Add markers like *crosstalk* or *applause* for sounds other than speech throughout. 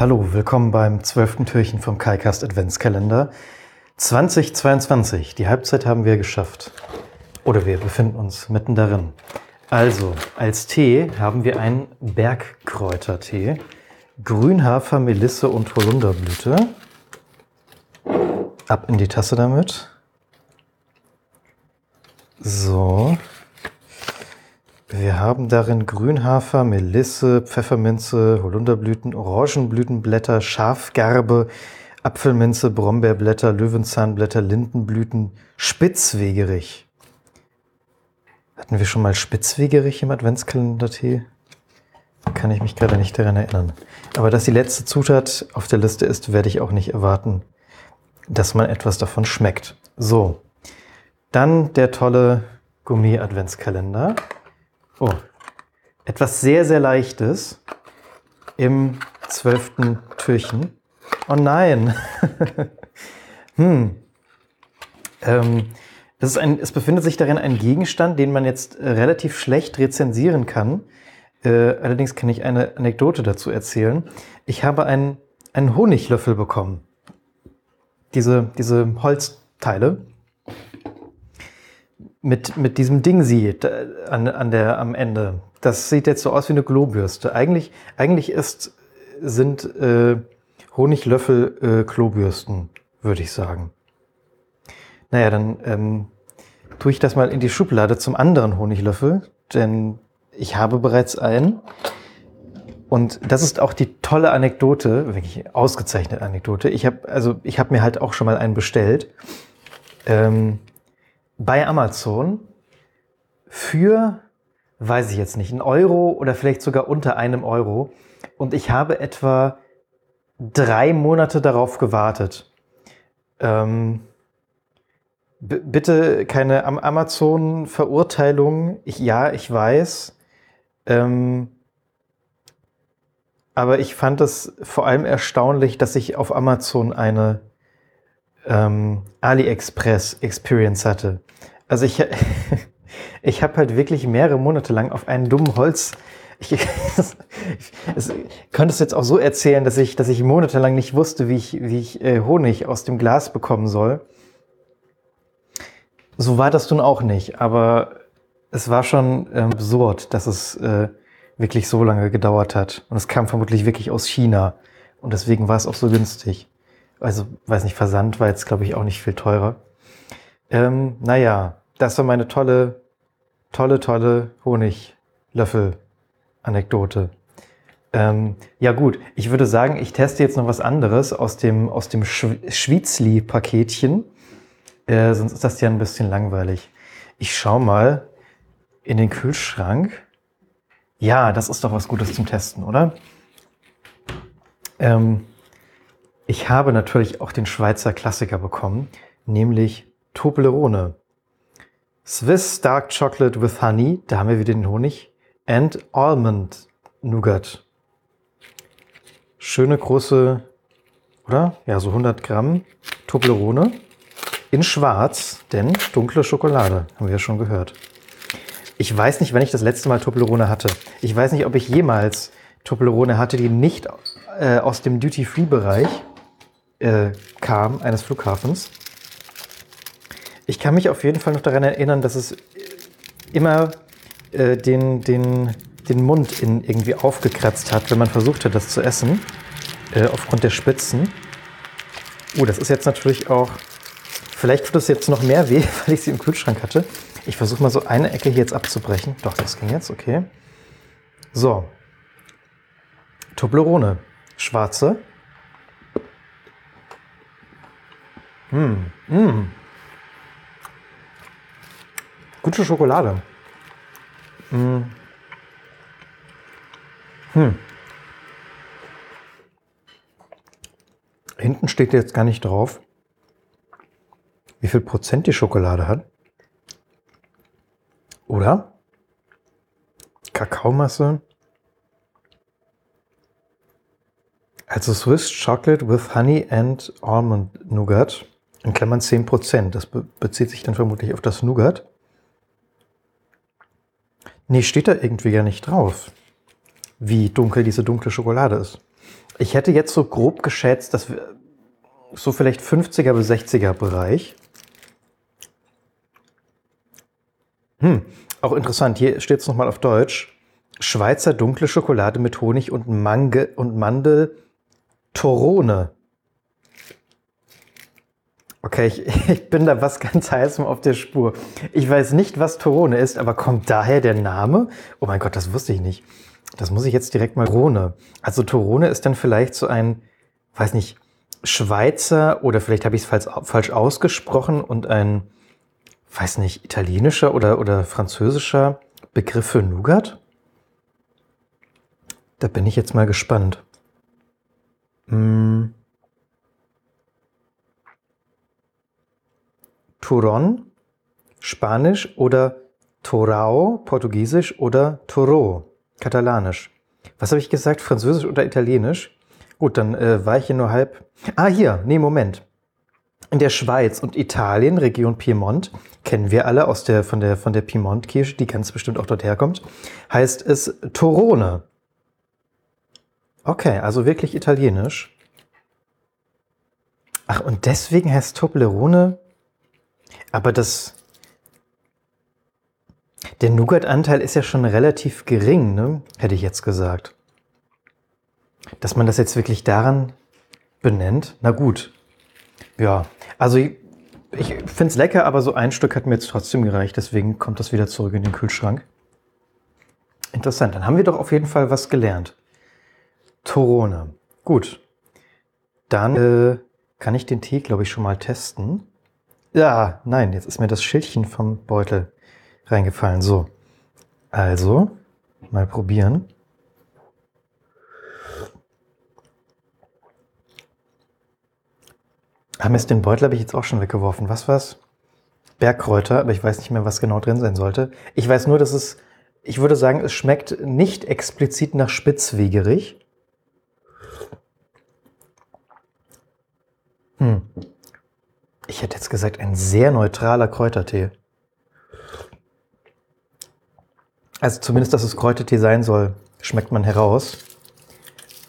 Hallo, willkommen beim zwölften Türchen vom KaiCast Adventskalender 2022. Die Halbzeit haben wir geschafft. Oder wir befinden uns mitten darin. Also, als Tee haben wir einen Bergkräutertee. Grünhafer, Melisse und Holunderblüte. Ab in die Tasse damit. So. Wir haben darin Grünhafer, Melisse, Pfefferminze, Holunderblüten, Orangenblütenblätter, Schafgarbe, Apfelminze, Brombeerblätter, Löwenzahnblätter, Lindenblüten, Spitzwegerich. Hatten wir schon mal Spitzwegerich im Adventskalender-Tee? Kann ich mich gerade nicht daran erinnern. Aber dass die letzte Zutat auf der Liste ist, werde ich auch nicht erwarten, dass man etwas davon schmeckt. So, dann der tolle Gummi-Adventskalender. Oh, etwas sehr, sehr Leichtes im zwölften Türchen. Oh nein. *laughs* hm. Ähm, ein, es befindet sich darin ein Gegenstand, den man jetzt äh, relativ schlecht rezensieren kann. Äh, allerdings kann ich eine Anekdote dazu erzählen. Ich habe einen, einen Honiglöffel bekommen. Diese, diese Holzteile mit, mit diesem Ding sieht an, an der, am Ende. Das sieht jetzt so aus wie eine Globürste. Eigentlich, eigentlich ist, sind äh, Honiglöffel äh, Klobürsten, würde ich sagen. Naja, dann ähm, tue ich das mal in die Schublade zum anderen Honiglöffel, denn ich habe bereits einen. Und das ist auch die tolle Anekdote, wirklich ausgezeichnete Anekdote. Ich habe also ich habe mir halt auch schon mal einen bestellt. Ähm, bei Amazon für, weiß ich jetzt nicht, einen Euro oder vielleicht sogar unter einem Euro. Und ich habe etwa drei Monate darauf gewartet. Ähm, bitte keine Amazon-Verurteilung. Ja, ich weiß. Ähm, aber ich fand es vor allem erstaunlich, dass ich auf Amazon eine ähm, AliExpress Experience hatte. Also ich, *laughs* ich habe halt wirklich mehrere Monate lang auf einen dummen Holz. *laughs* Ich, es, könnte es jetzt auch so erzählen, dass ich, dass ich monatelang nicht wusste, wie ich, wie ich äh, Honig aus dem Glas bekommen soll. So war das nun auch nicht, aber es war schon ähm, absurd, dass es äh, wirklich so lange gedauert hat. Und es kam vermutlich wirklich aus China. Und deswegen war es auch so günstig. Also, weiß nicht, Versand war jetzt, glaube ich, auch nicht viel teurer. Ähm, naja, das war meine tolle, tolle, tolle Honiglöffel-Anekdote. Ähm, ja gut, ich würde sagen, ich teste jetzt noch was anderes aus dem, aus dem Schwitzli-Paketchen. Äh, sonst ist das ja ein bisschen langweilig. Ich schaue mal in den Kühlschrank. Ja, das ist doch was Gutes zum Testen, oder? Ähm, ich habe natürlich auch den Schweizer Klassiker bekommen, nämlich Toblerone. Swiss Dark Chocolate with Honey, da haben wir wieder den Honig, and Almond Nougat. Schöne große, oder? Ja, so 100 Gramm Toblerone in schwarz, denn dunkle Schokolade, haben wir ja schon gehört. Ich weiß nicht, wann ich das letzte Mal Toblerone hatte. Ich weiß nicht, ob ich jemals Toblerone hatte, die nicht äh, aus dem Duty-Free-Bereich äh, kam, eines Flughafens. Ich kann mich auf jeden Fall noch daran erinnern, dass es immer äh, den, den, den Mund in irgendwie aufgekratzt hat, wenn man versucht hat, das zu essen, äh, aufgrund der Spitzen. Oh, das ist jetzt natürlich auch. Vielleicht tut es jetzt noch mehr weh, *laughs* weil ich sie im Kühlschrank hatte. Ich versuche mal so eine Ecke hier jetzt abzubrechen. Doch, das ging jetzt, okay. So. Toblerone. Schwarze. Hm, hm. Gute Schokolade. Hm. Hm. Hinten steht jetzt gar nicht drauf, wie viel Prozent die Schokolade hat. Oder? Kakaomasse. Also Swiss Chocolate with Honey and Almond Nougat in Klammern 10%. Das be bezieht sich dann vermutlich auf das Nougat. Nee, steht da irgendwie ja nicht drauf, wie dunkel diese dunkle Schokolade ist. Ich hätte jetzt so grob geschätzt, dass wir so vielleicht 50er bis 60er Bereich. Hm, auch interessant, hier steht es nochmal auf Deutsch. Schweizer dunkle Schokolade mit Honig und, Mange und Mandel Torone. Okay, ich, *laughs* ich, bin da was ganz heißem auf der Spur. Ich weiß nicht, was Torone ist, aber kommt daher der Name? Oh mein Gott, das wusste ich nicht. Das muss ich jetzt direkt mal Torone. Also Torone ist dann vielleicht so ein, weiß nicht, Schweizer oder vielleicht habe ich es falsch, falsch ausgesprochen und ein, weiß nicht, italienischer oder, oder französischer Begriff für Nougat? Da bin ich jetzt mal gespannt. Hm. Turon, Spanisch oder Torao, Portugiesisch oder Toro, Katalanisch. Was habe ich gesagt? Französisch oder Italienisch? Gut, dann äh, war ich hier nur halb. Ah, hier, nee, Moment. In der Schweiz und Italien, Region Piemont, kennen wir alle aus der, von der, von der Piemont-Kirsche, die ganz bestimmt auch dort herkommt, heißt es Torone. Okay, also wirklich italienisch. Ach, und deswegen heißt Toblerone. Aber das. Der Nougat-Anteil ist ja schon relativ gering, ne? Hätte ich jetzt gesagt. Dass man das jetzt wirklich daran benennt, na gut. Ja, also ich, ich finde es lecker, aber so ein Stück hat mir jetzt trotzdem gereicht, deswegen kommt das wieder zurück in den Kühlschrank. Interessant, dann haben wir doch auf jeden Fall was gelernt. Torone. Gut. Dann äh, kann ich den Tee, glaube ich, schon mal testen. Ja, nein, jetzt ist mir das Schildchen vom Beutel reingefallen. So. Also, mal probieren. Ah Mist, den Beutel habe ich jetzt auch schon weggeworfen. Was war's? Bergkräuter, aber ich weiß nicht mehr, was genau drin sein sollte. Ich weiß nur, dass es, ich würde sagen, es schmeckt nicht explizit nach Spitzwegerich. Hm. Ich hätte jetzt gesagt, ein sehr neutraler Kräutertee. Also zumindest, dass es Kräutertee sein soll, schmeckt man heraus.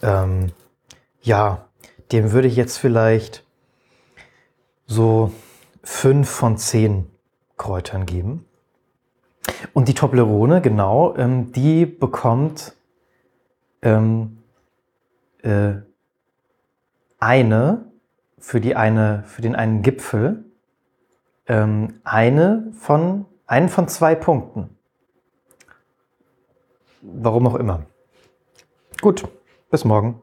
Ähm, ja, dem würde ich jetzt vielleicht so fünf von zehn Kräutern geben. Und die Toblerone, genau, ähm, die bekommt ähm, äh, eine für, die eine, für den einen Gipfel ähm, eine von, einen von zwei Punkten. Warum auch immer. Gut, bis morgen.